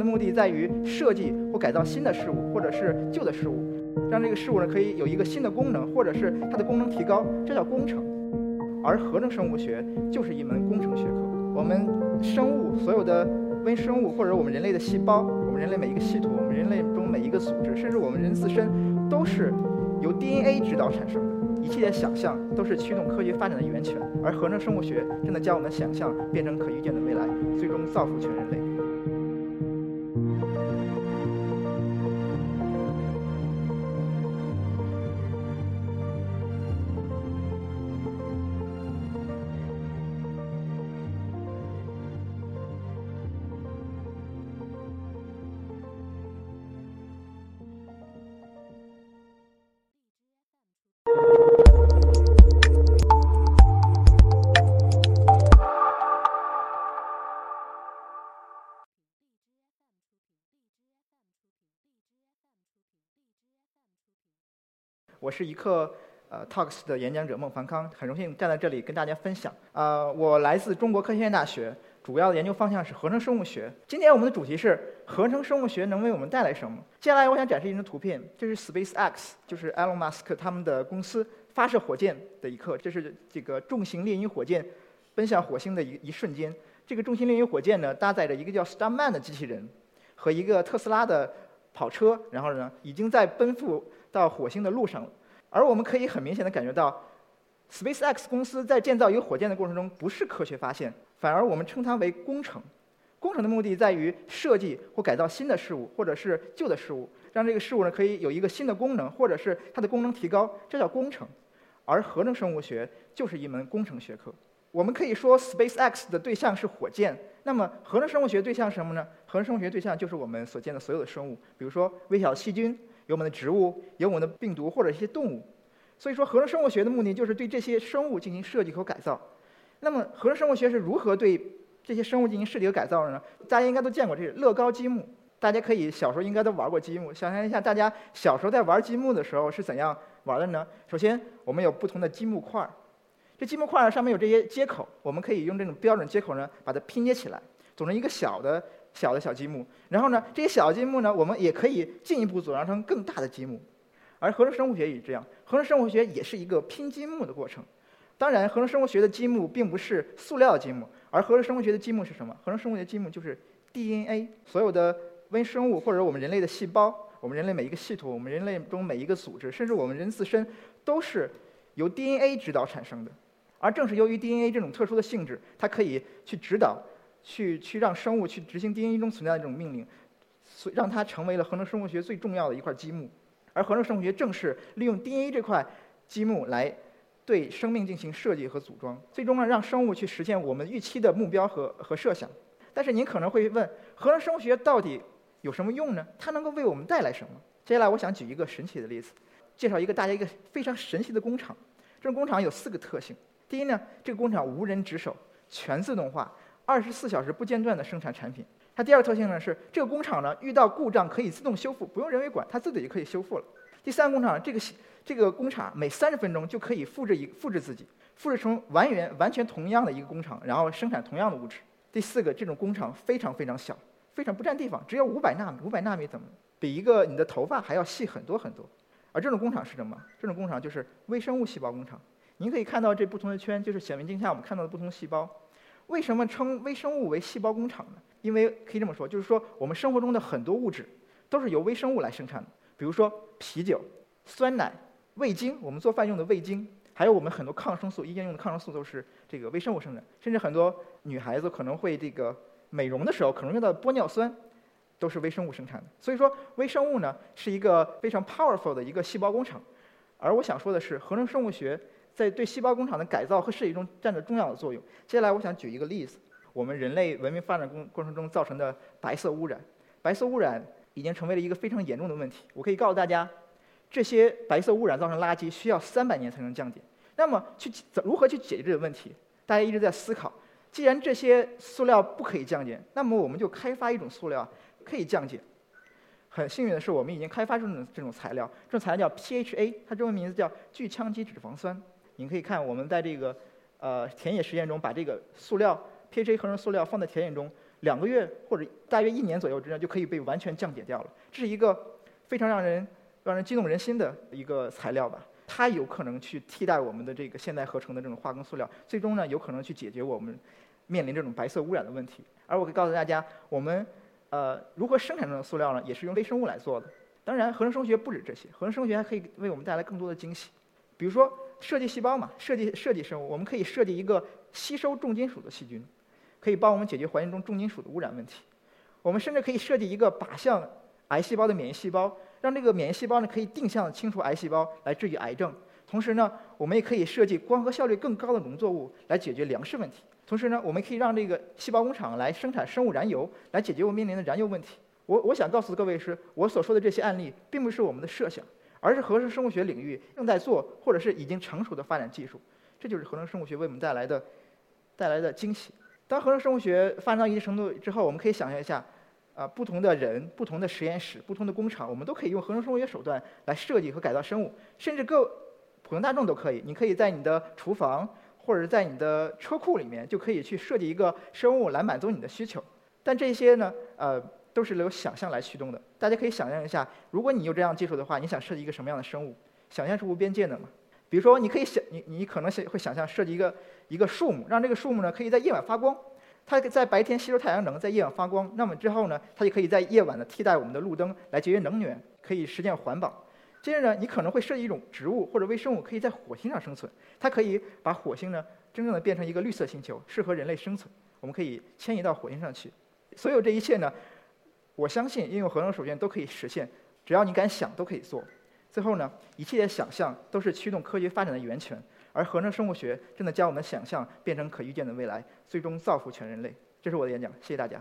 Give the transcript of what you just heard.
的目的在于设计或改造新的事物，或者是旧的事物，让这个事物呢可以有一个新的功能，或者是它的功能提高，这叫工程。而合成生物学就是一门工程学科。我们生物所有的微生物，或者我们人类的细胞，我们人类每一个系统，我们人类中每一个组织，甚至我们人自身，都是由 DNA 指导产生的。一切的想象都是驱动科学发展的源泉，而合成生物学正在将我们的想象变成可预见的未来，最终造福全人类。我是一刻呃 Talks 的演讲者孟凡康，很荣幸站在这里跟大家分享。呃，我来自中国科学院大学，主要的研究方向是合成生物学。今天我们的主题是合成生物学能为我们带来什么？接下来我想展示一张图片，这是 SpaceX，就是 Elon Musk 他们的公司发射火箭的一刻。这是这个重型猎鹰火箭奔向火星的一一瞬间。这个重型猎鹰火箭呢，搭载着一个叫 Starman 的机器人和一个特斯拉的跑车，然后呢，已经在奔赴。到火星的路上了，而我们可以很明显的感觉到，SpaceX 公司在建造一个火箭的过程中不是科学发现，反而我们称它为工程。工程的目的在于设计或改造新的事物，或者是旧的事物，让这个事物呢可以有一个新的功能，或者是它的功能提高，这叫工程。而合成生物学就是一门工程学科。我们可以说 SpaceX 的对象是火箭，那么合成生物学对象是什么呢？合成生物学对象就是我们所见的所有的生物，比如说微小细菌。有我们的植物，有我们的病毒或者一些动物，所以说合成生物学的目的就是对这些生物进行设计和改造。那么合成生物学是如何对这些生物进行设计和改造的呢？大家应该都见过这个乐高积木，大家可以小时候应该都玩过积木。想象一下，大家小时候在玩积木的时候是怎样玩的呢？首先，我们有不同的积木块儿，这积木块儿上面有这些接口，我们可以用这种标准接口呢把它拼接起来，组成一个小的。小的小积木，然后呢，这些小积木呢，我们也可以进一步组装成更大的积木。而合成生物学也是这样，合成生物学也是一个拼积木的过程。当然，合成生物学的积木并不是塑料积木，而合成生物学的积木是什么？合成生物学的积木就是 DNA。所有的微生物或者我们人类的细胞，我们人类每一个系统，我们人类中每一个组织，甚至我们人自身，都是由 DNA 指导产生的。而正是由于 DNA 这种特殊的性质，它可以去指导。去去让生物去执行 DNA 中存在的这种命令，所以让它成为了合成生物学最重要的一块积木。而合成生物学正是利用 DNA 这块积木来对生命进行设计和组装，最终呢让生物去实现我们预期的目标和和设想。但是您可能会问，合成生物学到底有什么用呢？它能够为我们带来什么？接下来我想举一个神奇的例子，介绍一个大家一个非常神奇的工厂。这种工厂有四个特性：第一呢，这个工厂无人值守，全自动化。二十四小时不间断的生产产品。它第二个特性呢是，这个工厂呢遇到故障可以自动修复，不用人为管，它自己就可以修复了。第三个工厂，这个这个工厂每三十分钟就可以复制一复制自己，复制成完全完全同样的一个工厂，然后生产同样的物质。第四个，这种工厂非常非常小，非常不占地方，只有五百纳米，五百纳米怎么比一个你的头发还要细很多很多？而这种工厂是什么？这种工厂就是微生物细胞工厂。您可以看到这不同的圈，就是显微镜下我们看到的不同细胞。为什么称微生物为细胞工厂呢？因为可以这么说，就是说我们生活中的很多物质都是由微生物来生产的。比如说啤酒、酸奶、味精，我们做饭用的味精，还有我们很多抗生素，医院用的抗生素都是这个微生物生产。甚至很多女孩子可能会这个美容的时候可能用到玻尿酸，都是微生物生产的。所以说微生物呢是一个非常 powerful 的一个细胞工厂。而我想说的是，合成生物学。在对细胞工厂的改造和设计中占着重要的作用。接下来，我想举一个例子：我们人类文明发展过过程中造成的白色污染。白色污染已经成为了一个非常严重的问题。我可以告诉大家，这些白色污染造成垃圾需要三百年才能降解。那么，去如何去解决这个问题？大家一直在思考。既然这些塑料不可以降解，那么我们就开发一种塑料可以降解。很幸运的是，我们已经开发出这种这种材料。这种材料叫 PHA，它中文名字叫聚羟基脂肪酸。你可以看，我们在这个呃田野实验中，把这个塑料 PHA 合成塑料放在田野中，两个月或者大约一年左右之内就可以被完全降解掉了。这是一个非常让人让人激动人心的一个材料吧。它有可能去替代我们的这个现代合成的这种化工塑料，最终呢有可能去解决我们面临这种白色污染的问题。而我可以告诉大家，我们呃如何生产这种塑料呢？也是用微生物来做的。当然，合成生物学不止这些，合成生物学还可以为我们带来更多的惊喜。比如说设计细胞嘛，设计设计生物，我们可以设计一个吸收重金属的细菌，可以帮我们解决环境中重金属的污染问题。我们甚至可以设计一个靶向癌细胞的免疫细胞，让这个免疫细胞呢可以定向清除癌细胞，来治愈癌症。同时呢，我们也可以设计光合效率更高的农作物来解决粮食问题。同时呢，我们可以让这个细胞工厂来生产生物燃油，来解决我面临的燃油问题。我我想告诉各位是，我所说的这些案例，并不是我们的设想，而是合成生物学领域正在做或者是已经成熟的发展技术。这就是合成生物学为我们带来的带来的惊喜。当合成生物学发展到一定程度之后，我们可以想象一下，啊，不同的人、不同的实验室、不同的工厂，我们都可以用合成生物学手段来设计和改造生物，甚至各普通大众都可以。你可以在你的厨房或者在你的车库里面，就可以去设计一个生物来满足你的需求。但这些呢，呃。都是由想象来驱动的。大家可以想象一下，如果你有这样技术的话，你想设计一个什么样的生物？想象是无边界的嘛。比如说，你可以想，你你可能想会想象设计一个一个树木，让这个树木呢可以在夜晚发光。它在白天吸收太阳能，在夜晚发光。那么之后呢，它就可以在夜晚呢替代我们的路灯来节约能源，可以实现环保。接着呢，你可能会设计一种植物或者微生物可以在火星上生存，它可以把火星呢真正的变成一个绿色星球，适合人类生存。我们可以迁移到火星上去。所有这一切呢。我相信应用合成手段都可以实现，只要你敢想，都可以做。最后呢，一切的想象都是驱动科学发展的源泉，而合成生物学正在将我们的想象变成可预见的未来，最终造福全人类。这是我的演讲，谢谢大家。